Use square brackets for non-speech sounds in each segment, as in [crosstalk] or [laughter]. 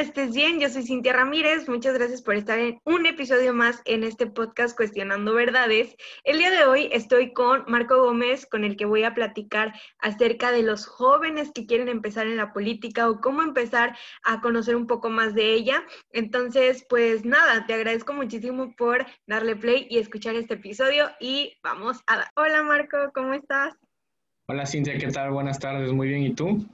estés bien. Yo soy Cintia Ramírez. Muchas gracias por estar en un episodio más en este podcast Cuestionando Verdades. El día de hoy estoy con Marco Gómez, con el que voy a platicar acerca de los jóvenes que quieren empezar en la política o cómo empezar a conocer un poco más de ella. Entonces, pues nada, te agradezco muchísimo por darle play y escuchar este episodio y vamos a dar. Hola Marco, ¿cómo estás? Hola Cintia, ¿qué tal? Buenas tardes, muy bien. ¿Y tú?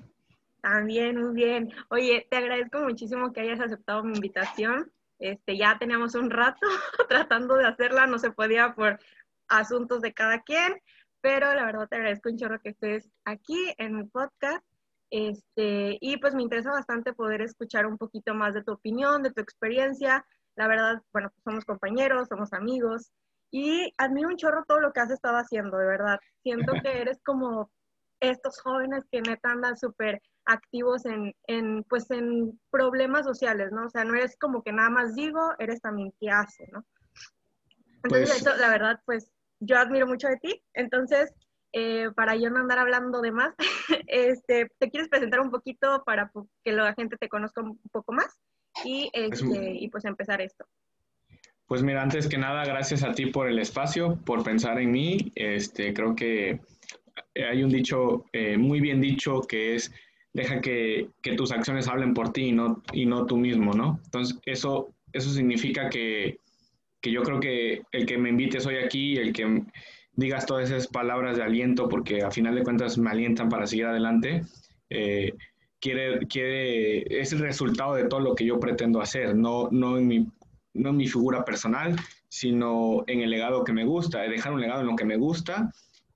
También, muy bien. Oye, te agradezco muchísimo que hayas aceptado mi invitación. Este, ya teníamos un rato [laughs] tratando de hacerla, no se podía por asuntos de cada quien, pero la verdad te agradezco un chorro que estés aquí en mi podcast. Este, y pues me interesa bastante poder escuchar un poquito más de tu opinión, de tu experiencia. La verdad, bueno, pues somos compañeros, somos amigos y admiro un chorro todo lo que has estado haciendo, de verdad. Siento [laughs] que eres como estos jóvenes que neta andan súper activos en, en, pues en problemas sociales, ¿no? O sea, no eres como que nada más digo, eres también que hace, ¿no? Entonces, pues eso, la verdad, pues yo admiro mucho de ti. Entonces, eh, para yo no andar hablando de más, [laughs] este, ¿te quieres presentar un poquito para que la gente te conozca un poco más? Y, este, y pues empezar esto. Pues mira, antes que nada, gracias a ti por el espacio, por pensar en mí. Este, creo que hay un dicho eh, muy bien dicho que es deja que, tus acciones hablen por ti y no, y no tú mismo, ¿no? Entonces, eso, eso significa que, yo creo que el que me invites hoy aquí, el que digas todas esas palabras de aliento, porque a final de cuentas me alientan para seguir adelante, eh, quiere, quiere, es el resultado de todo lo que yo pretendo hacer, no, no, en mi, no en mi figura personal, sino en el legado que me gusta, dejar un legado en lo que me gusta.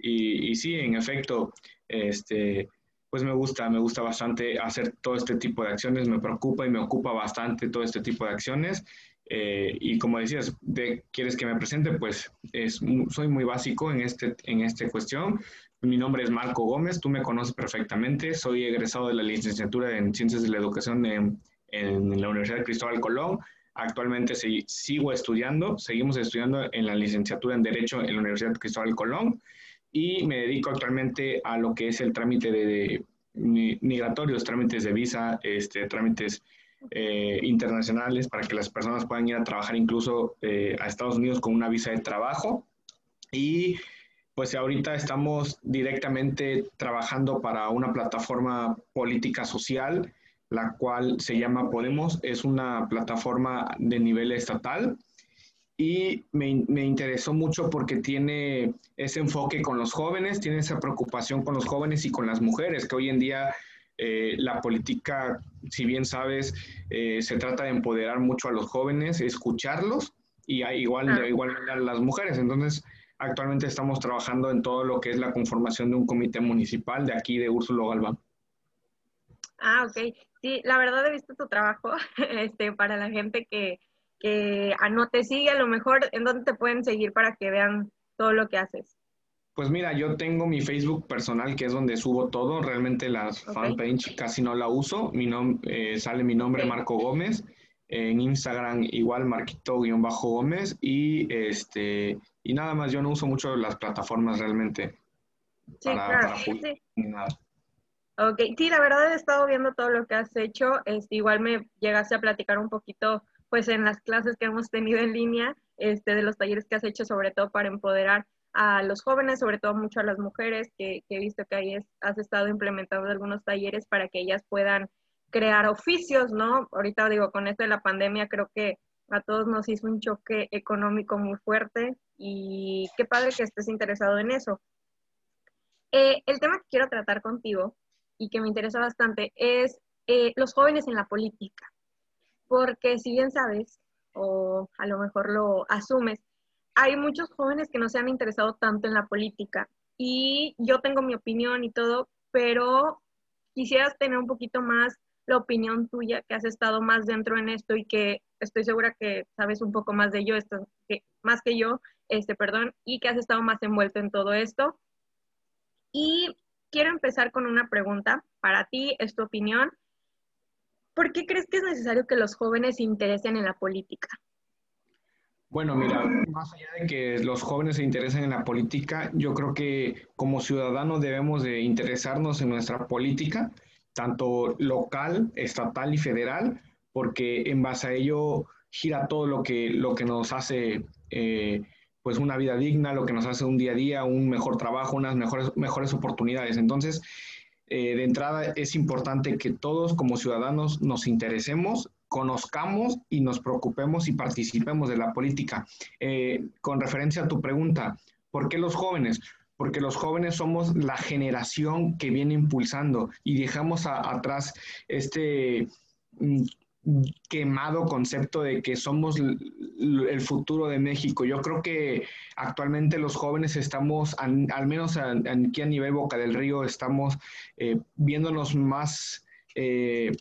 Y, y sí, en efecto, este, pues me gusta, me gusta bastante hacer todo este tipo de acciones, me preocupa y me ocupa bastante todo este tipo de acciones. Eh, y como decías, de, ¿quieres que me presente? Pues es, soy muy básico en, este, en esta cuestión. Mi nombre es Marco Gómez, tú me conoces perfectamente, soy egresado de la licenciatura en Ciencias de la Educación en, en la Universidad de Cristóbal Colón. Actualmente sigo estudiando, seguimos estudiando en la licenciatura en Derecho en la Universidad de Cristóbal Colón y me dedico actualmente a lo que es el trámite de, migratorios, trámites de visa, este, trámites eh, internacionales para que las personas puedan ir a trabajar incluso eh, a Estados Unidos con una visa de trabajo. Y pues ahorita estamos directamente trabajando para una plataforma política social, la cual se llama Podemos, es una plataforma de nivel estatal y me, me, interesó mucho porque tiene ese enfoque con los jóvenes, tiene esa preocupación con los jóvenes y con las mujeres, que hoy en día eh, la política, si bien sabes, eh, se trata de empoderar mucho a los jóvenes, escucharlos y igual, de igual a las mujeres. Entonces, actualmente estamos trabajando en todo lo que es la conformación de un comité municipal de aquí de Úrsulo Galván. Ah, ok. Sí, la verdad he visto tu trabajo [laughs] este, para la gente que, que no te sigue, a lo mejor, ¿en dónde te pueden seguir para que vean todo lo que haces? Pues mira, yo tengo mi Facebook personal, que es donde subo todo. Realmente la fanpage casi no la uso. Mi eh, sale mi nombre, Marco Gómez. En Instagram igual, Marquito-Gómez. Y, este, y nada más, yo no uso mucho las plataformas realmente. Sí, claro. sí. nada. Ok, sí, la verdad he estado viendo todo lo que has hecho. Este, igual me llegaste a platicar un poquito pues en las clases que hemos tenido en línea, este, de los talleres que has hecho, sobre todo para empoderar a los jóvenes, sobre todo mucho a las mujeres, que, he visto que ahí has estado implementando algunos talleres para que ellas puedan crear oficios, ¿no? Ahorita digo, con esto de la pandemia creo que a todos nos hizo un choque económico muy fuerte y qué padre que estés interesado en eso. Eh, el tema que quiero tratar contigo y que me interesa bastante es eh, los jóvenes en la política porque si bien sabes, o a lo mejor lo asumes, hay muchos jóvenes que no se han interesado tanto en la política y yo tengo mi opinión y todo, pero quisieras tener un poquito más la opinión tuya, que has estado más dentro en esto y que estoy segura que sabes un poco más de ello, esto, más que yo, este, perdón, y que has estado más envuelto en todo esto. Y quiero empezar con una pregunta para ti, es tu opinión. ¿Por qué crees que es necesario que los jóvenes se interesen en la política? Bueno, mira, más allá de que los jóvenes se interesen en la política, yo creo que como ciudadanos debemos de interesarnos en nuestra política, tanto local, estatal y federal, porque en base a ello gira todo lo que, lo que nos hace eh, pues una vida digna, lo que nos hace un día a día, un mejor trabajo, unas mejores, mejores oportunidades. Entonces, eh, de entrada es importante que todos como ciudadanos nos interesemos, conozcamos y nos preocupemos y participemos de la política. Eh, con referencia a tu pregunta, ¿por qué los jóvenes? Porque los jóvenes somos la generación que viene impulsando y dejamos atrás este mm, quemado concepto de que somos el futuro de México. Yo creo que actualmente los jóvenes estamos, al menos aquí a nivel Boca del Río, estamos eh, viéndonos más eh,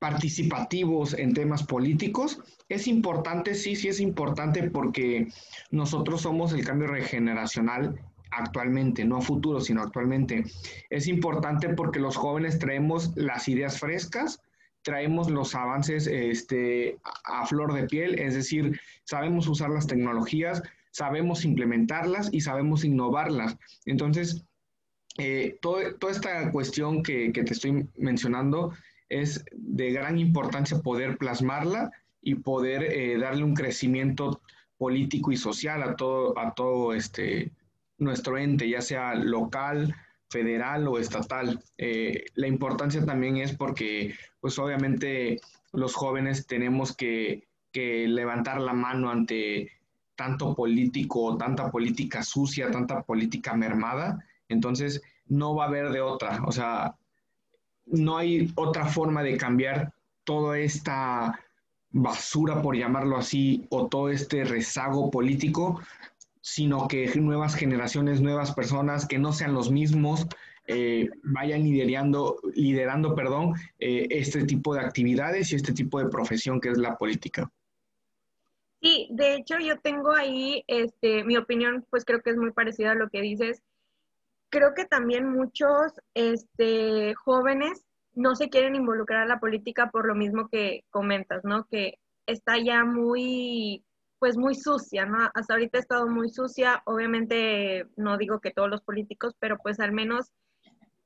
participativos en temas políticos. Es importante, sí, sí es importante porque nosotros somos el cambio regeneracional actualmente, no a futuro, sino actualmente. Es importante porque los jóvenes traemos las ideas frescas, traemos los avances este, a, flor de piel, es decir, sabemos usar las tecnologías, sabemos implementarlas y sabemos innovarlas. Entonces, eh, toda esta cuestión que, te estoy mencionando es de gran importancia poder plasmarla y poder eh, darle un crecimiento político y social a todo, a todo este, nuestro ente, ya sea local, federal o estatal. Eh, la importancia también es porque, pues obviamente, los jóvenes tenemos que, levantar la mano ante tanto político, tanta política sucia, tanta política mermada. Entonces, no va a haber de otra. O sea, no hay otra forma de cambiar toda esta basura, por llamarlo así, o todo este rezago político, sino que nuevas generaciones, nuevas personas que no sean los mismos, eh, vayan liderando, liderando perdón, eh, este tipo de actividades y este tipo de profesión que es la política. Sí, de hecho yo tengo ahí, este, mi opinión, pues creo que es muy parecida a lo que dices. Creo que también muchos este, jóvenes no se quieren involucrar a la política por lo mismo que comentas, ¿no? Que está ya muy pues muy sucia, ¿no? Hasta ahorita ha estado muy sucia, obviamente no digo que todos los políticos, pero pues al menos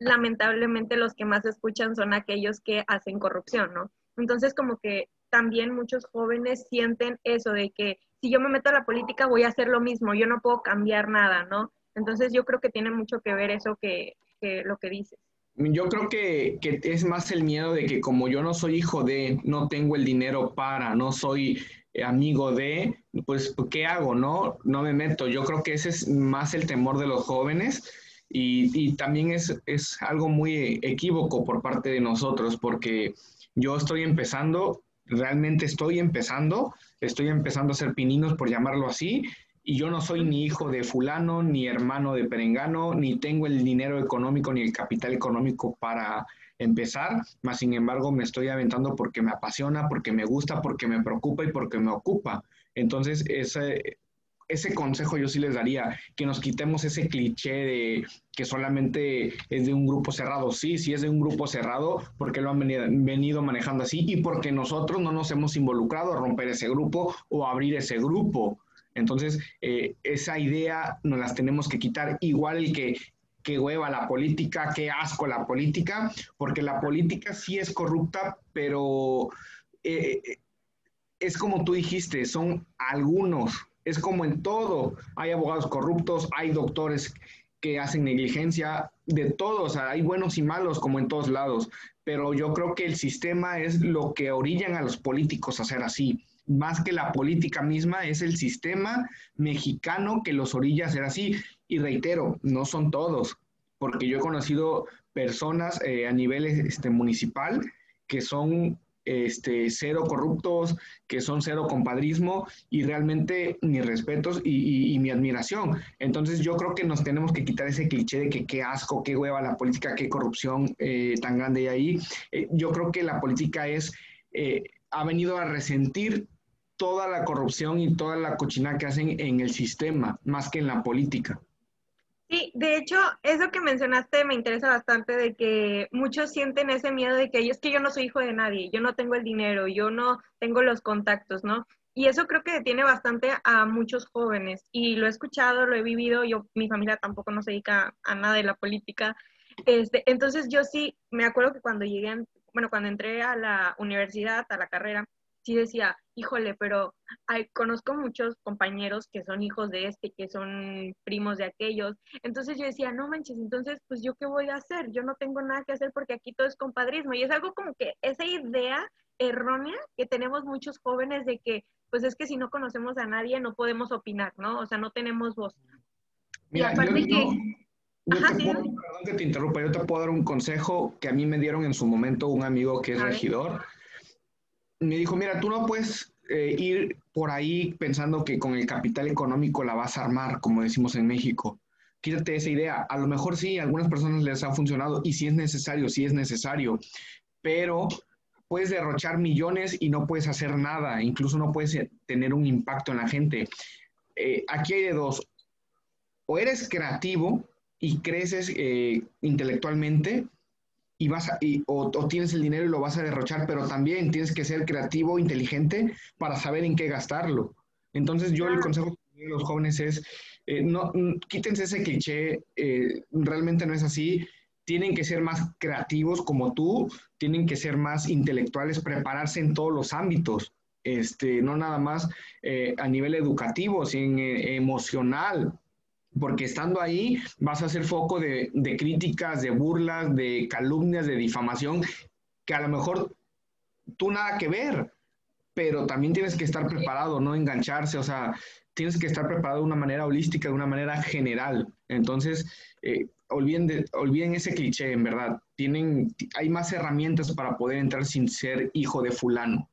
lamentablemente los que más escuchan son aquellos que hacen corrupción, ¿no? Entonces como que también muchos jóvenes sienten eso de que si yo me meto a la política voy a hacer lo mismo, yo no puedo cambiar nada, ¿no? Entonces yo creo que tiene mucho que ver eso que, que lo que dices. Yo creo que, que, es más el miedo de que como yo no soy hijo de, no tengo el dinero para, no soy amigo de, pues, ¿qué hago? No, no me meto. Yo creo que ese es más el temor de los jóvenes y, también es, es algo muy equívoco por parte de nosotros porque yo estoy empezando, realmente estoy empezando, estoy empezando a ser pininos, por llamarlo así, y yo no soy ni hijo de fulano, ni hermano de perengano, ni tengo el dinero económico ni el capital económico para empezar, más sin embargo me estoy aventando porque me apasiona, porque me gusta, porque me preocupa y porque me ocupa. Entonces, ese, ese consejo yo sí les daría, que nos quitemos ese cliché de que solamente es de un grupo cerrado. Sí, sí es de un grupo cerrado porque lo han venido, manejando así y porque nosotros no nos hemos involucrado a romper ese grupo o abrir ese grupo. Entonces, eh, esa idea nos las tenemos que quitar. Igual el que qué hueva la política, qué asco la política, porque la política sí es corrupta, pero eh, eh, es como tú dijiste, son algunos, es como en todo, hay abogados corruptos, hay doctores que hacen negligencia, de todos, hay buenos y malos como en todos lados, pero yo creo que el sistema es lo que orillan a los políticos a ser así más que la política misma, es el sistema mexicano que los orilla a ser así. Y reitero, no son todos, porque yo he conocido personas eh, a nivel este, municipal que son este, cero corruptos, que son cero compadrismo y realmente mis respetos y, mi admiración. Entonces yo creo que nos tenemos que quitar ese cliché de que qué asco, qué hueva la política, qué corrupción eh, tan grande hay ahí. Eh, yo creo que la política es, ha venido a resentir toda la corrupción y toda la cochina que hacen en el sistema, más que en la política. Sí, de hecho, eso que mencionaste me interesa bastante de que muchos sienten ese miedo de que es que yo no soy hijo de nadie, yo no tengo el dinero, yo no tengo los contactos, ¿no? Y eso creo que detiene bastante a muchos jóvenes y lo he escuchado, lo he vivido, yo mi familia tampoco no se dedica a nada de la política. Este, entonces yo sí me acuerdo que cuando llegué bueno, cuando entré a la universidad, a la carrera, sí decía, híjole, pero hay, conozco muchos compañeros que son hijos de este, que son primos de aquellos. Entonces yo decía, no manches, entonces, pues yo qué voy a hacer? Yo no tengo nada que hacer porque aquí todo es compadrismo. Y es algo como que esa idea errónea que tenemos muchos jóvenes de que, pues es que si no conocemos a nadie no podemos opinar, ¿no? O sea, no tenemos voz. Mira, y aparte que... perdón que te interrumpa, yo te puedo dar un consejo que a mí me dieron en su momento un amigo que es regidor me dijo, mira, tú no puedes eh, ir por ahí pensando que con el capital económico la vas a armar, como decimos en México. Quítate esa idea. A lo mejor sí, a algunas personas les ha funcionado y si es necesario, sí es necesario, pero puedes derrochar millones y no puedes hacer nada, incluso no puedes eh, tener un impacto en la gente. Eh, aquí hay de dos. O eres creativo y creces intelectualmente y vas o, tienes el dinero y lo vas a derrochar, pero también tienes que ser creativo, inteligente para saber en qué gastarlo. Entonces yo el consejo que los jóvenes es, eh, no, quítense ese cliché, eh, realmente no es así, tienen que ser más creativos como tú, tienen que ser más intelectuales, prepararse en todos los ámbitos, este, no nada más eh, a nivel educativo, sino emocional, porque estando ahí vas a ser foco de, críticas, de burlas, de calumnias, de difamación, que a lo mejor tú nada que ver, pero también tienes que estar preparado, no engancharse, o sea, tienes que estar preparado de una manera holística, de una manera general. Entonces, eh, olviden, olviden ese cliché, en verdad. Tienen, hay más herramientas para poder entrar sin ser hijo de fulano.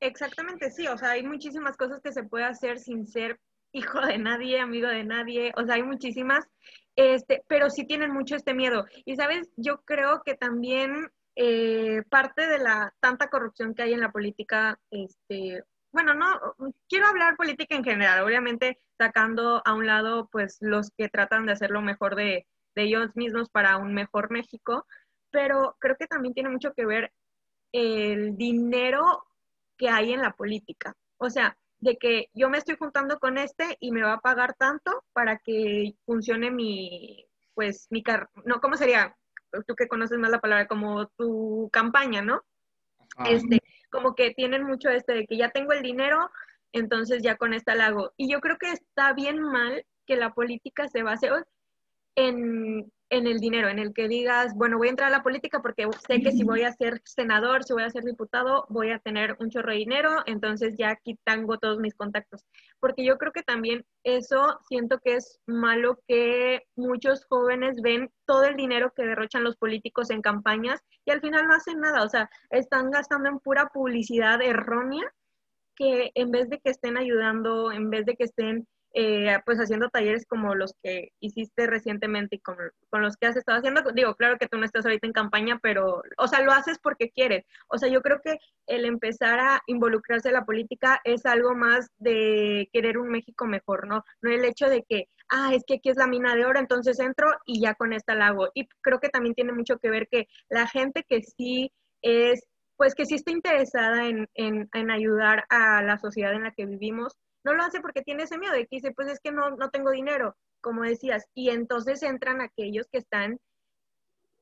Exactamente, sí, o sea, hay muchísimas cosas que se puede hacer sin ser hijo de nadie, amigo de nadie, o sea, hay muchísimas, este, pero sí tienen mucho este miedo. Y sabes, yo creo que también eh, parte de la tanta corrupción que hay en la política, este, bueno, no, quiero hablar política en general, obviamente sacando a un lado, pues, los que tratan de hacer lo mejor de, de ellos mismos para un mejor México, pero creo que también tiene mucho que ver el dinero que hay en la política. O sea, de que yo me estoy juntando con este y me va a pagar tanto para que funcione mi, pues, mi car no, ¿cómo sería? Tú que conoces más la palabra, como tu campaña, ¿no? Este, como que tienen mucho este de que ya tengo el dinero, entonces ya con esta la hago. Y yo creo que está bien mal que la política se base en en el dinero, en el que digas, bueno, voy a entrar a la política porque sé que si voy a ser senador, si voy a ser diputado, voy a tener un chorro de dinero, entonces ya aquí todos mis contactos. Porque yo creo que también eso siento que es malo que muchos jóvenes ven todo el dinero que derrochan los políticos en campañas y al final no hacen nada, o sea, están gastando en pura publicidad errónea que en vez de que estén ayudando, en vez de que estén eh, pues haciendo talleres como los que hiciste recientemente y con, los que has estado haciendo. Digo, claro que tú no estás ahorita en campaña, pero, o sea, lo haces porque quieres. O sea, yo creo que el empezar a involucrarse en la política es algo más de querer un México mejor, ¿no? No el hecho de que, ah, es que aquí es la mina de oro, entonces entro y ya con esta la hago. Y creo que también tiene mucho que ver que la gente que sí es pues que sí está interesada en, en ayudar a la sociedad en la que vivimos, no lo hace porque tiene ese miedo de que dice, pues es que no, no tengo dinero, como decías. Y entonces entran aquellos que están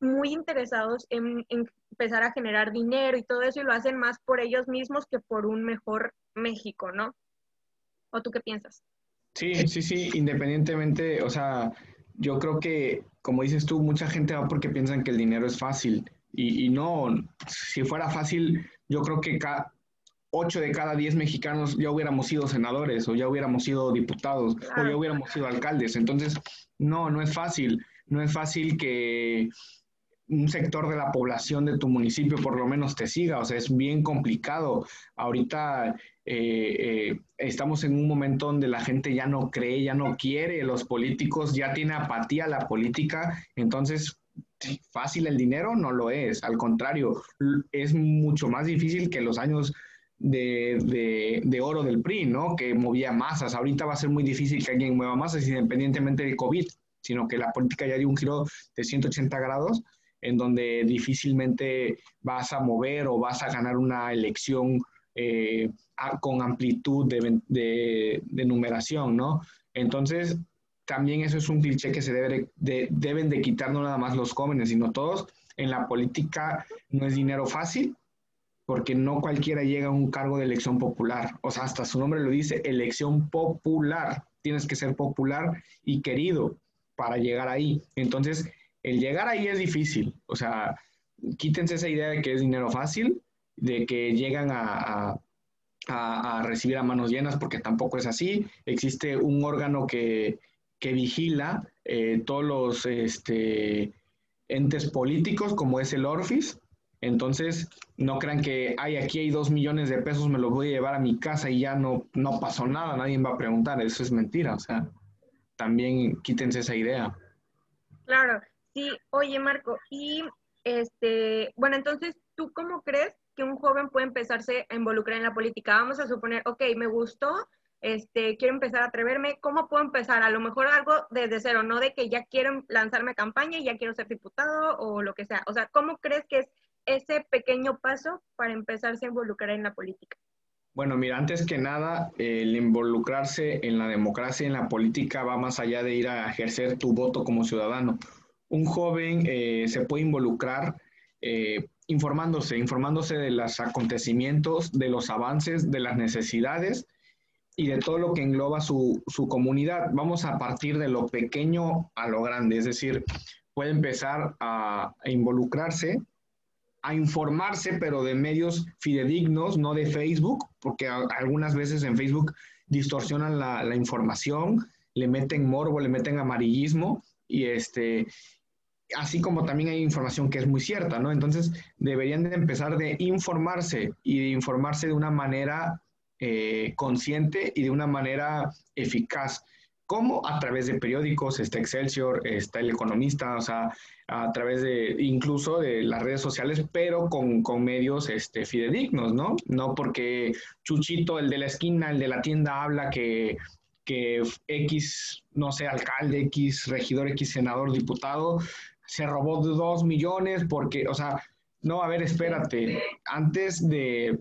muy interesados en, empezar a generar dinero y todo eso y lo hacen más por ellos mismos que por un mejor México, ¿no? ¿O tú qué piensas? Sí, sí, sí, independientemente, o sea, yo creo que, como dices tú, mucha gente va porque piensan que el dinero es fácil y, y no, si fuera fácil, yo creo que 8 de cada 10 mexicanos ya hubiéramos sido senadores o ya hubiéramos sido diputados o ya hubiéramos sido alcaldes. Entonces, no, no es fácil. No es fácil que un sector de la población de tu municipio por lo menos te siga. O sea, es bien complicado. Ahorita eh, eh, estamos en un momento donde la gente ya no cree, ya no quiere, los políticos ya tiene apatía a la política. Entonces, fácil el dinero no lo es. Al contrario, es mucho más difícil que los años de, de, oro del PRI, ¿no? Que movía masas. Ahorita va a ser muy difícil que alguien mueva masas independientemente de COVID, sino que la política ya dio un giro de 180 grados en donde difícilmente vas a mover o vas a ganar una elección eh, con amplitud de, de, de, numeración, ¿no? Entonces, también eso es un cliché que se debe de, deben de quitar no nada más los jóvenes, sino todos, en la política no es dinero fácil, porque no cualquiera llega a un cargo de elección popular. O sea, hasta su nombre lo dice, elección popular. Tienes que ser popular y querido para llegar ahí. Entonces, el llegar ahí es difícil. O sea, quítense esa idea de que es dinero fácil, de que llegan a, recibir a manos llenas, porque tampoco es así. Existe un órgano que, vigila eh, todos los este, entes políticos, como es el ORFIS, entonces, no crean que, ay, aquí hay dos millones de pesos, me los voy a llevar a mi casa y ya no, no pasó nada, nadie va a preguntar, eso es mentira, o sea, también quítense esa idea. Claro, sí, oye Marco, y este, bueno, entonces, ¿tú cómo crees que un joven puede empezarse a involucrar en la política? Vamos a suponer, ok, me gustó, este, quiero empezar a atreverme, ¿cómo puedo empezar? A lo mejor algo desde cero, no de que ya quiero lanzarme campaña y ya quiero ser diputado o lo que sea. O sea, ¿cómo crees que es ese pequeño paso para empezarse a involucrar en la política? Bueno, mira, antes que nada, el involucrarse en la democracia y en la política va más allá de ir a ejercer tu voto como ciudadano. Un joven eh, se puede involucrar eh, informándose, informándose de los acontecimientos, de los avances, de las necesidades y de todo lo que engloba su, su comunidad. Vamos a partir de lo pequeño a lo grande, es decir, puede empezar a, a involucrarse a informarse, pero de medios fidedignos, no de Facebook, porque algunas veces en Facebook distorsionan la, información, le meten morbo, le meten amarillismo, y este, así como también hay información que es muy cierta, ¿no? Entonces deberían de empezar de informarse y de informarse de una manera eh, consciente y de una manera eficaz. ¿Cómo? A través de periódicos, está Excelsior, está El Economista, o sea, a través de incluso de las redes sociales, pero con, medios este, fidedignos, ¿no? No porque Chuchito, el de la esquina, el de la tienda, habla que, que X, no sé, alcalde, X, regidor, X, senador, diputado, se robó dos millones porque, o sea, no, a ver, espérate, antes de,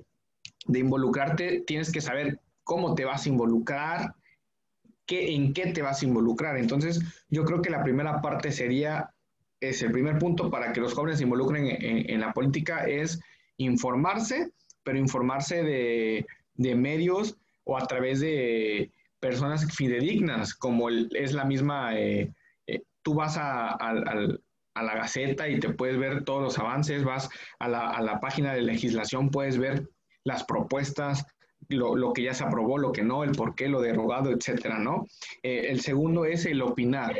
de involucrarte, tienes que saber cómo te vas a involucrar, en qué te vas a involucrar. Entonces, yo creo que la primera parte sería, es el primer punto para que los jóvenes se involucren en, la política, es informarse, pero informarse de, medios o a través de personas fidedignas, como es la misma, eh, eh, tú vas a, la Gaceta y te puedes ver todos los avances, vas a la, a la página de legislación, puedes ver las propuestas, lo, que ya se aprobó, lo que no, el por qué, lo derogado, etcétera, ¿no? Eh, el segundo es el opinar.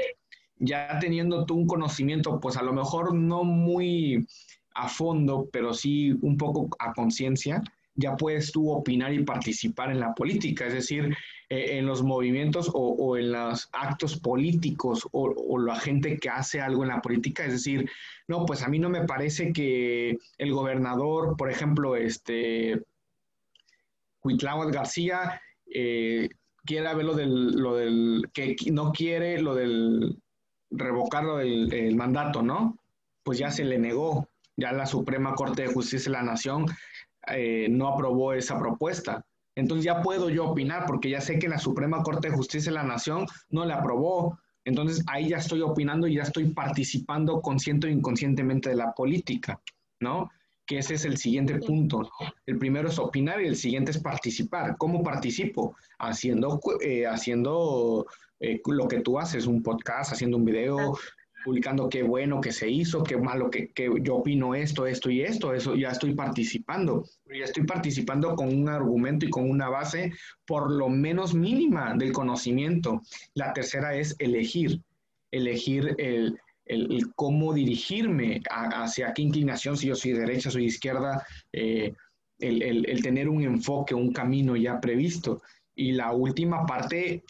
Ya teniendo tú un conocimiento, pues a lo mejor no muy a fondo, pero sí un poco a conciencia, ya puedes tú opinar y participar en la política, es decir, eh, en los movimientos o, en los actos políticos o, o, la gente que hace algo en la política, es decir, no, pues a mí no me parece que el gobernador, por ejemplo, este, Huitláhuac García eh, quiere ver lo del, lo del, que no quiere lo del revocar lo del mandato, ¿no? Pues ya se le negó, ya la Suprema Corte de Justicia de la Nación eh, no aprobó esa propuesta. Entonces ya puedo yo opinar porque ya sé que la Suprema Corte de Justicia de la Nación no la aprobó. Entonces ahí ya estoy opinando y ya estoy participando consciente o inconscientemente de la política, ¿no? Que ese es el siguiente punto. El primero es opinar y el siguiente es participar. ¿Cómo participo? Haciendo, eh, haciendo eh, lo que tú haces, un podcast, haciendo un video, publicando qué bueno que se hizo, qué malo que, que, yo opino esto, esto y esto. Eso ya estoy participando. Ya estoy participando con un argumento y con una base por lo menos mínima del conocimiento. La tercera es elegir. Elegir el, el, cómo dirigirme hacia qué inclinación, si yo soy derecha, soy izquierda, eh, el, tener un enfoque, un camino ya previsto. Y la última parte,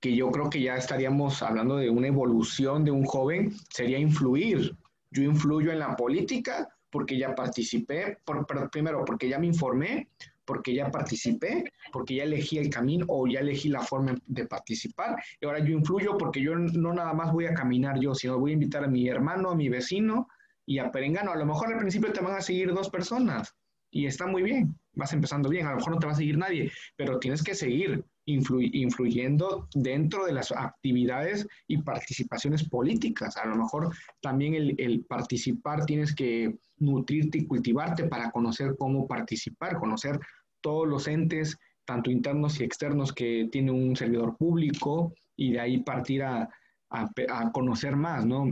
que yo creo que ya estaríamos hablando de una evolución de un joven, sería influir. Yo influyo en la política porque ya participé, por, primero porque ya me informé, porque ya participé, porque ya elegí el camino o ya elegí la forma de participar. Y ahora yo influyo porque yo no nada más voy a caminar yo, sino voy a invitar a mi hermano, a mi vecino y a Perengano. A lo mejor al principio te van a seguir dos personas y está muy bien, vas empezando bien, a lo mejor no te va a seguir nadie, pero tienes que seguir influyendo dentro de las actividades y participaciones políticas. A lo mejor también el, el, participar tienes que nutrirte y cultivarte para conocer cómo participar, conocer todos los entes, tanto internos y externos, que tiene un servidor público y de ahí partir a, a, conocer más, ¿no?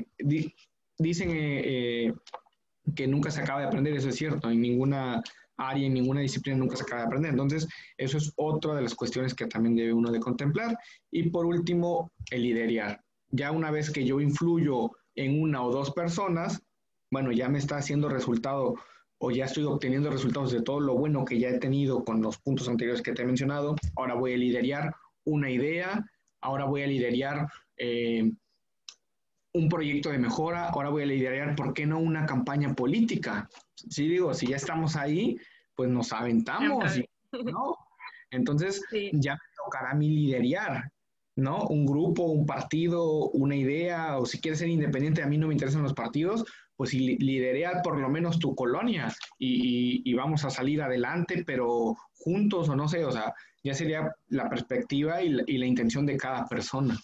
dicen eh, eh, que nunca se acaba de aprender, eso es cierto, en ninguna área, en ninguna disciplina nunca se acaba de aprender. Entonces, eso es otra de las cuestiones que también debe uno de contemplar. Y por último, el liderar. Ya una vez que yo influyo en una o dos personas, bueno, ya me está haciendo resultado o ya estoy obteniendo resultados de todo lo bueno que ya he tenido con los puntos anteriores que te he mencionado. Ahora voy a liderar una idea, ahora voy a liderar eh, un proyecto de mejora, ahora voy a liderar, ¿por qué no una campaña política? Sí, digo, si ya estamos ahí, pues nos aventamos, ¿no? Entonces, ya me tocará a mí liderar, ¿no? Un grupo, un partido, una idea, o si quieres ser independiente, a mí no me interesan los partidos, pues liderar por lo menos tu colonia y, vamos a salir adelante, pero juntos o no sé, o sea, ya sería la perspectiva y la intención de cada persona.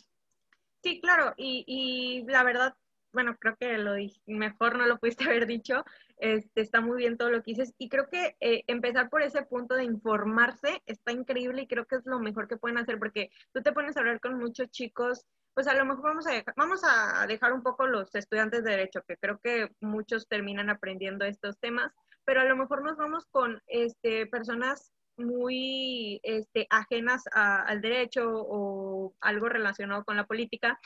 Sí, claro, y, y la verdad, bueno, creo que lo mejor no lo pudiste haber dicho, este, está muy bien todo lo que dices, y creo que eh, empezar por ese punto de informarse está increíble y creo que es lo mejor que pueden hacer, porque tú te pones a hablar con muchos chicos, pues a lo mejor vamos a dejar, vamos a dejar un poco los estudiantes de derecho, que creo que muchos terminan aprendiendo estos temas, pero a lo mejor nos vamos con este, personas muy este, ajenas al derecho o algo relacionado con la política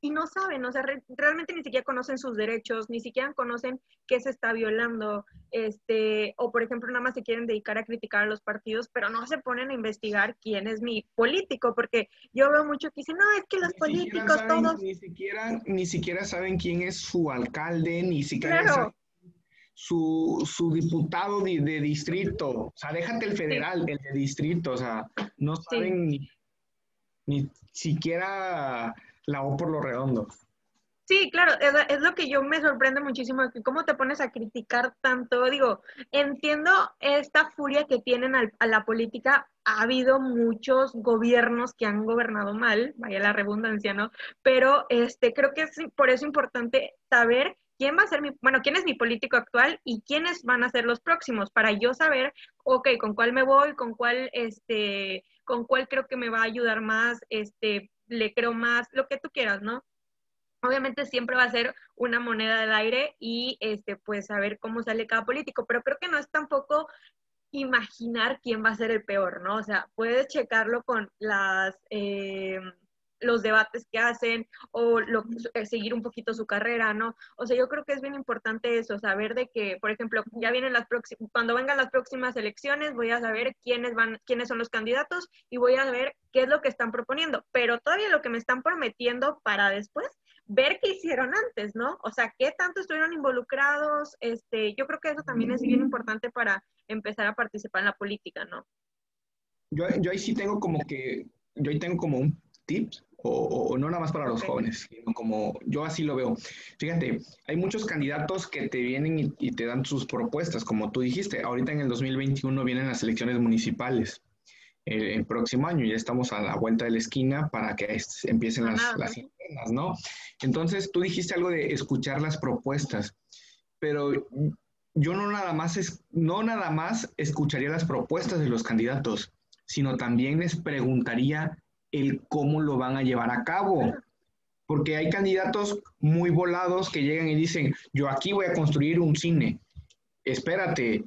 y no saben, o sea, realmente ni siquiera conocen sus derechos, ni siquiera conocen qué se está violando, este, o por ejemplo, nada más se quieren dedicar a criticar a los partidos, pero no se ponen a investigar quién es mi político, porque yo veo mucho que dicen, no, es que los políticos todos... Ni siquiera, ni siquiera saben quién es su alcalde, ni siquiera su, su diputado de, de, distrito. O sea, déjate el federal, el de distrito. O sea, no saben ni, ni, siquiera la O por lo redondo. Sí, claro, es, lo que yo me sorprende muchísimo, que cómo te pones a criticar tanto. Digo, entiendo esta furia que tienen al, a la política. Ha habido muchos gobiernos que han gobernado mal, vaya la redundancia, ¿no? Pero este, creo que es por eso importante saber quién va a ser mi, bueno, quién es mi político actual y quiénes van a ser los próximos para yo saber, ok, con cuál me voy, con cuál, este, con cuál creo que me va a ayudar más, este, le creo más, lo que tú quieras, ¿no? Obviamente siempre va a ser una moneda del aire y, este, pues, saber cómo sale cada político, pero creo que no es tampoco imaginar quién va a ser el peor, ¿no? O sea, puedes checarlo con las... Eh, los debates que hacen o lo, eh, seguir un poquito su carrera, ¿no? O sea, yo creo que es bien importante eso, saber de que, por ejemplo, ya vienen las próximas, cuando vengan las próximas elecciones, voy a saber quiénes van, quiénes son los candidatos y voy a ver qué es lo que están proponiendo, pero todavía lo que me están prometiendo para después ver qué hicieron antes, ¿no? O sea, qué tanto estuvieron involucrados, este, yo creo que eso también es bien importante para empezar a participar en la política, ¿no? Yo, yo ahí sí tengo como que, yo ahí tengo como un tips o, no nada más para los jóvenes, sino como yo así lo veo. Fíjate, hay muchos candidatos que te vienen y, te dan sus propuestas, como tú dijiste, ahorita en el 2021 vienen las elecciones municipales. El, próximo año ya estamos a la vuelta de la esquina para que empiecen las, las internas, ¿no? Entonces, tú dijiste algo de escuchar las propuestas, pero yo no nada más, es, no nada más escucharía las propuestas de los candidatos, sino también les preguntaría el cómo lo van a llevar a cabo. Porque hay candidatos muy volados que llegan y dicen, yo aquí voy a construir un cine. Espérate,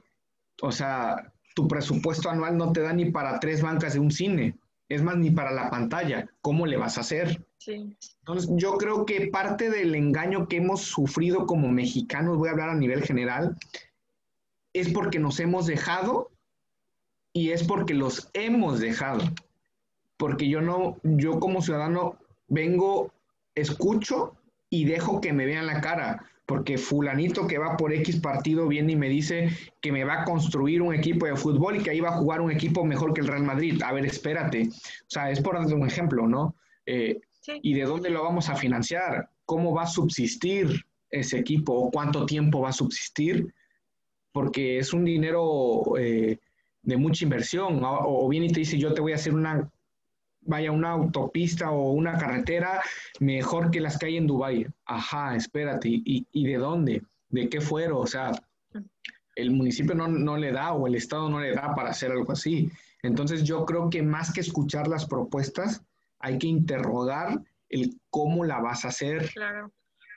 o sea, tu presupuesto anual no te da ni para tres bancas de un cine. Es más, ni para la pantalla. ¿Cómo le vas a hacer? Entonces, yo creo que parte del engaño que hemos sufrido como mexicanos, voy a hablar a nivel general, es porque nos hemos dejado y es porque los hemos dejado porque yo no, yo como ciudadano vengo, escucho y dejo que me vean la cara, porque fulanito que va por X partido viene y me dice que me va a construir un equipo de fútbol y que ahí va a jugar un equipo mejor que el Real Madrid. A ver, espérate. O sea, es por darle un ejemplo, ¿no? Eh, ¿Y de dónde lo vamos a financiar? ¿Cómo va a subsistir ese equipo o cuánto tiempo va a subsistir? Porque es un dinero eh, de mucha inversión. O, o viene y te dice, yo te voy a hacer una vaya, una autopista o una carretera mejor que las que hay en Dubái. Ajá, espérate, ¿y, y de dónde? ¿De qué fueron? O sea, el municipio no, no, le da o el Estado no le da para hacer algo así. Entonces yo creo que más que escuchar las propuestas, hay que interrogar el cómo la vas a hacer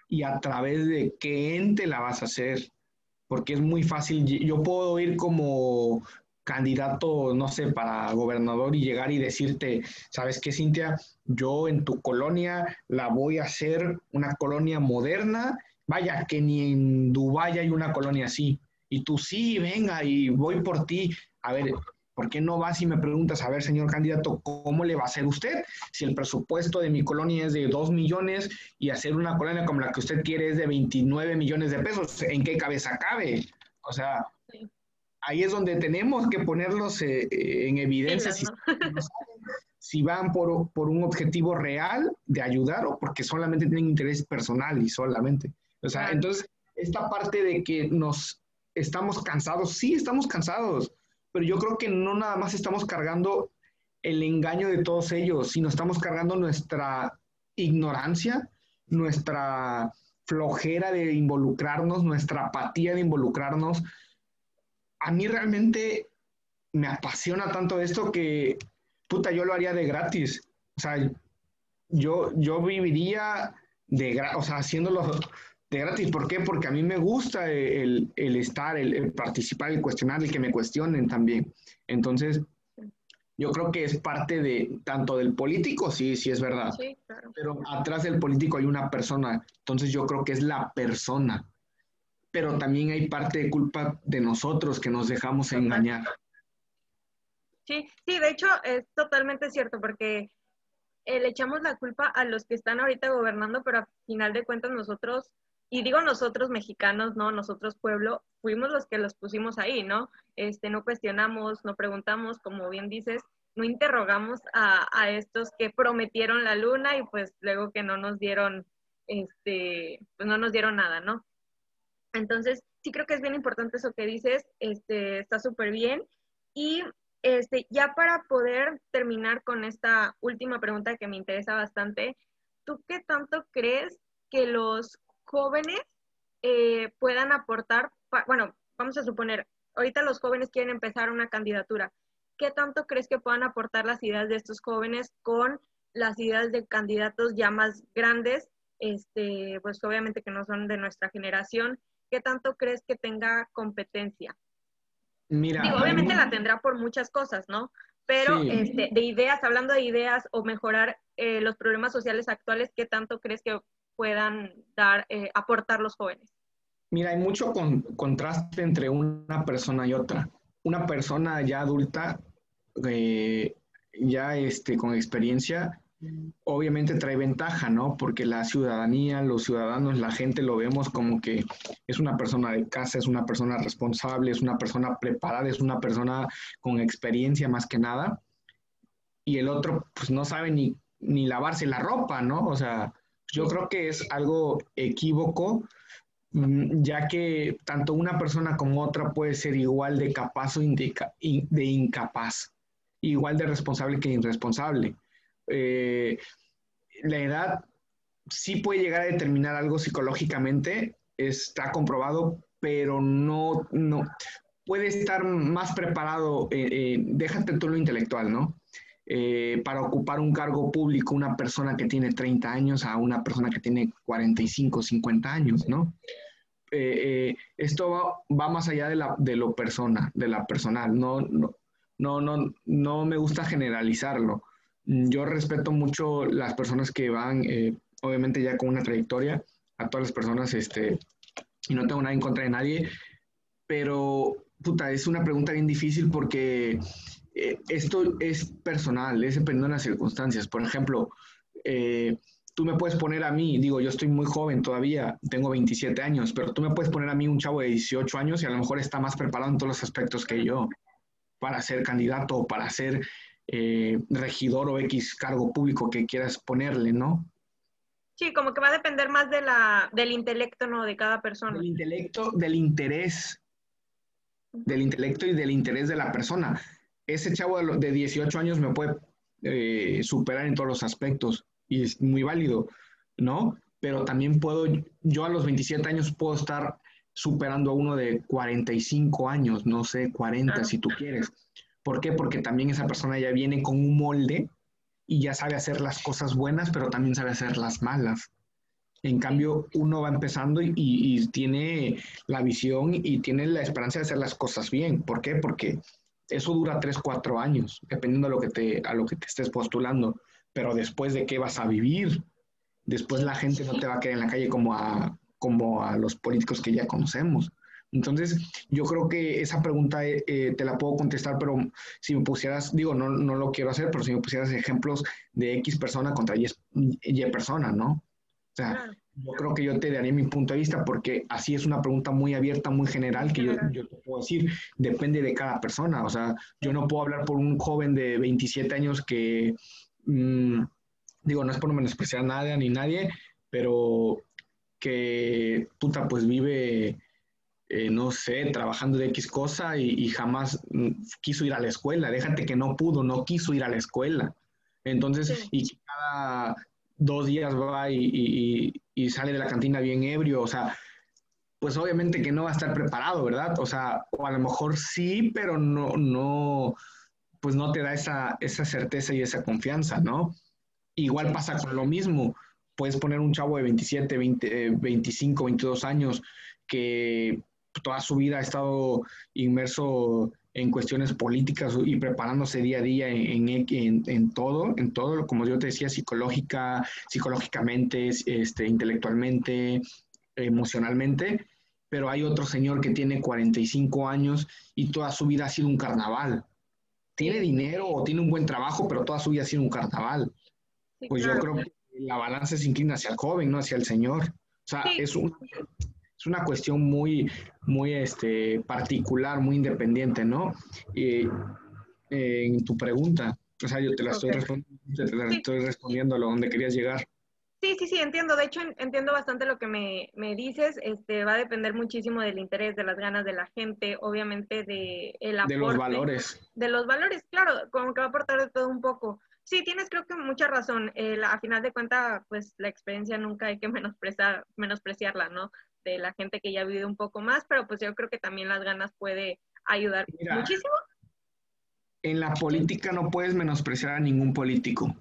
y a través de qué ente la vas a hacer. Porque es muy fácil, yo puedo ir como candidato, no sé, para gobernador y llegar y decirte, ¿sabes qué, Cintia? Yo en tu colonia la voy a hacer una colonia moderna. Vaya, que ni en Dubái hay una colonia así. Y tú sí, venga, y voy por ti. A ver, ¿por qué no vas y me preguntas, a ver, señor candidato, ¿cómo le va a hacer usted? Si el presupuesto de mi colonia es de 2 millones y hacer una colonia como la que usted quiere es de 29 millones de pesos, ¿en qué cabeza cabe? O sea, ahí es donde tenemos que ponerlos eh, eh, en evidencia si, van por, un objetivo real de ayudar o porque solamente tienen interés personal y solamente. O sea, entonces, esta parte de que nos estamos cansados, sí estamos cansados, pero yo creo que no nada más estamos cargando el engaño de todos ellos, sino estamos cargando nuestra ignorancia, nuestra flojera de involucrarnos, nuestra apatía de involucrarnos, a mí realmente me apasiona tanto esto que, puta, yo lo haría de gratis. O sea, yo, yo viviría de, o sea, haciéndolo de gratis. ¿Por qué? Porque a mí me gusta el, estar, el, participar, el cuestionar, el que me cuestionen también. Entonces, yo creo que es parte de tanto del político, sí, sí es verdad. Sí, claro. Pero atrás del político hay una persona. Entonces, yo creo que es la persona pero también hay parte de culpa de nosotros que nos dejamos engañar. Sí, sí, de hecho es totalmente cierto, porque eh, le echamos la culpa a los que están ahorita gobernando, pero al final de cuentas nosotros, y digo nosotros mexicanos, ¿no? Nosotros pueblo, fuimos los que los pusimos ahí, ¿no? Este, no cuestionamos, no preguntamos, como bien dices, no interrogamos a, a estos que prometieron la luna y pues luego que no nos dieron, este, pues no nos dieron nada, ¿no? Entonces, sí creo que es bien importante eso que dices, este, está súper bien. Y este, ya para poder terminar con esta última pregunta que me interesa bastante, ¿tú qué tanto crees que los jóvenes eh, puedan aportar? Bueno, vamos a suponer, ahorita los jóvenes quieren empezar una candidatura. ¿Qué tanto crees que puedan aportar las ideas de estos jóvenes con las ideas de candidatos ya más grandes, este, pues obviamente que no son de nuestra generación? ¿Qué tanto crees que tenga competencia? Mira, obviamente la tendrá por muchas cosas, ¿no? Pero este, de ideas, hablando de ideas o mejorar eh, los problemas sociales actuales, ¿qué tanto crees que puedan dar, eh, aportar los jóvenes? Mira, hay mucho contraste entre una persona y otra. Una persona ya adulta, eh, ya este, con experiencia, obviamente trae ventaja, ¿no? Porque la ciudadanía, los ciudadanos, la gente lo vemos como que es una persona de casa, es una persona responsable, es una persona preparada, es una persona con experiencia más que nada. Y el otro, pues no sabe ni, ni lavarse la ropa, ¿no? O sea, yo creo que es algo equívoco, mm, ya que tanto una persona como otra puede ser igual de capaz o de incapaz, igual de responsable que irresponsable. Eh, la edad sí puede llegar a determinar algo psicológicamente, está comprobado, pero no, no puede estar más preparado, eh, eh, déjate tú lo intelectual, ¿no? para ocupar un cargo público una persona que tiene 30 años a una persona que tiene 45, 50 años, ¿no? esto va, más allá de, la, de lo persona, de la personal, no, no, no, no, no me gusta generalizarlo. Mm, yo respeto mucho las personas que van, eh, obviamente ya con una trayectoria, a todas las personas, este, y no tengo nada en contra de nadie, pero, puta, es una pregunta bien difícil porque eh, esto es personal, es dependiendo de las circunstancias. Por ejemplo, eh, tú me puedes poner a mí, digo, yo estoy muy joven todavía, tengo 27 años, pero tú me puedes poner a mí un chavo de 18 años y a lo mejor está más preparado en todos los aspectos que yo para ser candidato o para ser eh, regidor o X cargo público que quieras ponerle, ¿no? Sí, como que va a depender más de la, del intelecto, ¿no? De cada persona. Del intelecto, del interés, del intelecto y del interés de la persona. Ese chavo de 18 años me puede eh, superar en todos los aspectos y es muy válido, ¿no? Pero también puedo, yo a los 27 años puedo estar superando a uno de 45 años, no sé, 40 si tú quieres. ¿Por qué? Porque también esa persona ya viene con un molde y ya sabe hacer las cosas buenas, pero también sabe hacer las malas. En cambio, uno va empezando y, tiene la visión y tiene la esperanza de hacer las cosas bien. ¿Por qué? Porque eso dura 3, 4 años, dependiendo a lo, que te, a lo que te estés postulando. Pero después de qué vas a vivir, después la gente no te va a quedar en la calle como a, como a los políticos que ya conocemos. Entonces, yo creo que esa pregunta eh, eh, te la puedo contestar, pero si me pusieras, digo, no, no lo quiero hacer, pero si me pusieras ejemplos de X persona contra Y, y persona, ¿no? O sea, yo creo que yo te daría mi punto de vista porque así es una pregunta muy abierta, muy general, que yo, yo, te puedo decir, depende de cada persona. O sea, yo no puedo hablar por un joven de 27 años que, mm, digo, no es por menospreciar a nadie ni nadie, pero que, puta, pues vive eh, no sé, trabajando de X cosa y, jamás mm, quiso ir a la escuela. Déjate que no pudo, no quiso ir a la escuela. Entonces, y cada dos días va y, sale de la cantina bien ebrio, o sea, pues obviamente que no va a estar preparado, ¿verdad? O sea, o a lo mejor sí, pero no, no, pues no te da esa, esa certeza y esa confianza, ¿no? Igual pasa con lo mismo. Puedes poner un chavo de 27, 20, 25, 22 años que toda su vida ha estado inmerso en cuestiones políticas y preparándose día a día en, en, todo, en todo, como yo te decía, psicológica, psicológicamente, este, intelectualmente, emocionalmente, pero hay otro señor que tiene 45 años y toda su vida ha sido un carnaval. Tiene dinero o tiene un buen trabajo, pero toda su vida ha sido un carnaval. pues yo creo que la balanza se inclina hacia el joven, no hacia el señor. O sea, es un, es una cuestión muy, muy este, particular, muy independiente, ¿no? Y, eh, en tu pregunta, o sea, yo te la, estoy, respondiendo, a lo donde querías llegar. Sí, sí, sí, entiendo. De hecho, entiendo bastante lo que me, me, dices. Este, va a depender muchísimo del interés, de las ganas de la gente, obviamente de el aporte. De los valores. De los valores, claro, como que va a aportar de todo un poco. Sí, tienes creo que mucha razón. Eh, a final de cuentas, pues la experiencia nunca hay que [laughs] menospreciar, menospreciarla, ¿no? De la gente que ya vive un poco más, pero pues yo creo que también las ganas puede ayudar muchísimo. En la política no puedes menospreciar a ningún político,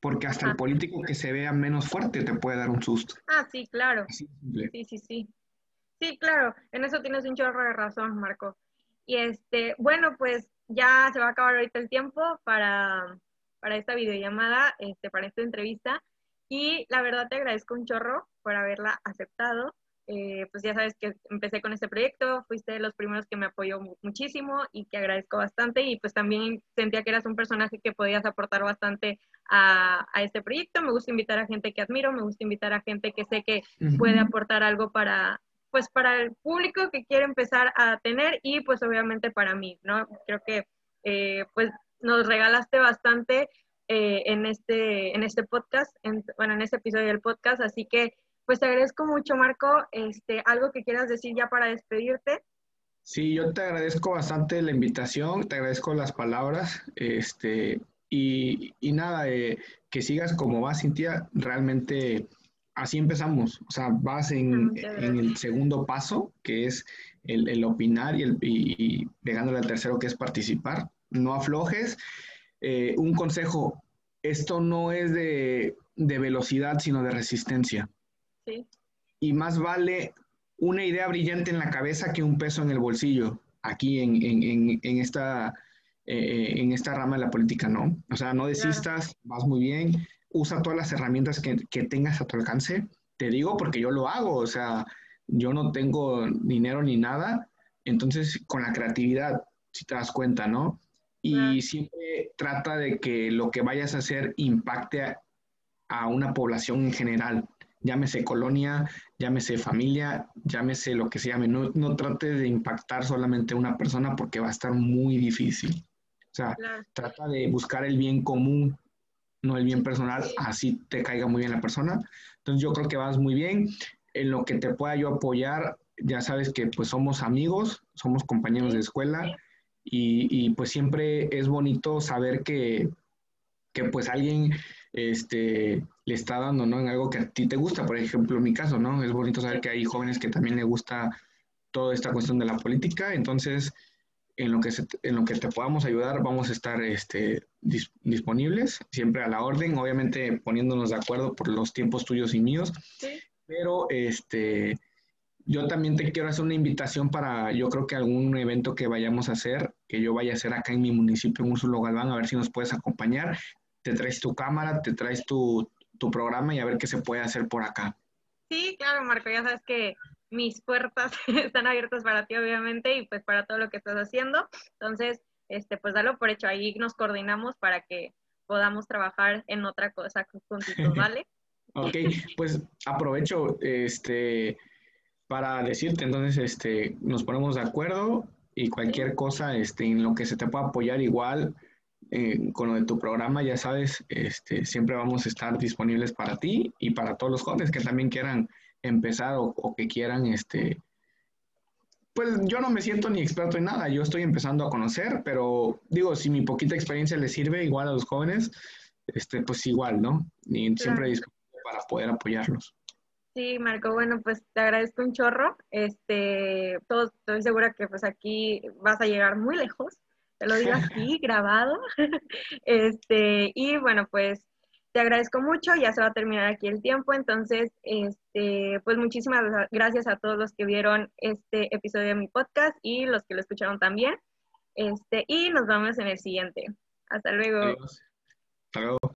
porque hasta el político que se vea menos fuerte te puede dar un susto. Ah, sí, claro. Sí, sí, sí. Sí, claro, en eso tienes un chorro de razón, Marco. Y este, bueno, pues ya se va a acabar ahorita el tiempo para, para esta videollamada, este, para esta entrevista. Y la verdad te agradezco un chorro por haberla aceptado. Eh, pues ya sabes que empecé con este proyecto, fuiste de los primeros que me apoyó muchísimo y que agradezco bastante y pues también sentía que eras un personaje que podías aportar bastante a, a este proyecto. Me gusta invitar a gente que admiro, me gusta invitar a gente que sé que puede aportar algo para pues para el público que quiere empezar a tener y pues obviamente para mí, ¿no? Creo que eh, pues nos regalaste bastante eh, en, este, en este podcast, bueno, en este episodio del podcast, así que pues te agradezco mucho, Marco. Este, ¿Algo que quieras decir ya para despedirte? Sí, yo te agradezco bastante la invitación, te agradezco las palabras, este, y, y nada, eh, que sigas como vas, Cintia, realmente así empezamos, o sea, vas en, en el segundo paso, que es el, el opinar y, el, y, pegándole al tercero, que es participar, no aflojes. Eh, un consejo, esto no es de, de velocidad, sino de resistencia. Y más vale una idea brillante en la cabeza que un peso en el bolsillo, aquí en, en, en, esta, eh, en esta rama de la política, ¿no? O sea, no desistas, vas muy bien, usa todas las herramientas que, que, tengas a tu alcance. Te digo porque yo lo hago, o sea, yo no tengo dinero ni nada, entonces con la creatividad, si te das cuenta, ¿no? Y siempre trata de que lo que vayas a hacer impacte a, a una población en general llámese colonia, llámese familia, llámese lo que se llame. No, no trate de impactar solamente a una persona porque va a estar muy difícil. O sea, trata de buscar el bien común, no el bien personal, así te caiga muy bien la persona. Entonces yo creo que vas muy bien. En lo que te pueda yo apoyar, ya sabes que pues somos amigos, somos compañeros de escuela y, y pues siempre es bonito saber que que pues alguien este, le está dando, ¿no? En algo que a ti te gusta, por ejemplo, en mi caso, ¿no? Es bonito saber que hay jóvenes que también le gusta toda esta cuestión de la política, entonces en lo que, en lo que te podamos ayudar vamos a estar este, disponibles, siempre a la orden, obviamente poniéndonos de acuerdo por los tiempos tuyos y míos, pero este, yo también te quiero hacer una invitación para, yo creo que algún evento que vayamos a hacer, que yo vaya a hacer acá en mi municipio, en Úrsulo Galván, a ver si nos puedes acompañar, te traes tu cámara, te traes tu, tu programa y a ver qué se puede hacer por acá. Sí, claro, Marco, ya sabes que mis puertas [laughs] están abiertas para ti, obviamente, y pues para todo lo que estás haciendo. Entonces, este, pues dalo por hecho, ahí nos coordinamos para que podamos trabajar en otra cosa juntitos, [laughs] ¿vale? ok, pues aprovecho este, para decirte, entonces, este, nos ponemos de acuerdo y cualquier cosa este, en lo que se te pueda apoyar igual. Eh, con lo de tu programa, ya sabes, este, siempre vamos a estar disponibles para ti y para todos los jóvenes que también quieran empezar o, que quieran, este, pues yo no me siento ni experto en nada, yo estoy empezando a conocer, pero digo, si mi poquita experiencia les sirve igual a los jóvenes, este, pues igual, ¿no? Y siempre disponible para poder apoyarlos. Sí, Marco, bueno, pues te agradezco un chorro. Este, todo, estoy segura que pues aquí vas a llegar muy lejos. Lo digo aquí, grabado. [laughs] Este, y bueno, pues te agradezco mucho, ya se va a terminar aquí el tiempo, entonces, este, pues muchísimas gracias a todos los que vieron este episodio de mi podcast y los que lo escucharon también. Este, y nos vemos en el siguiente. Hasta luego. Hasta luego.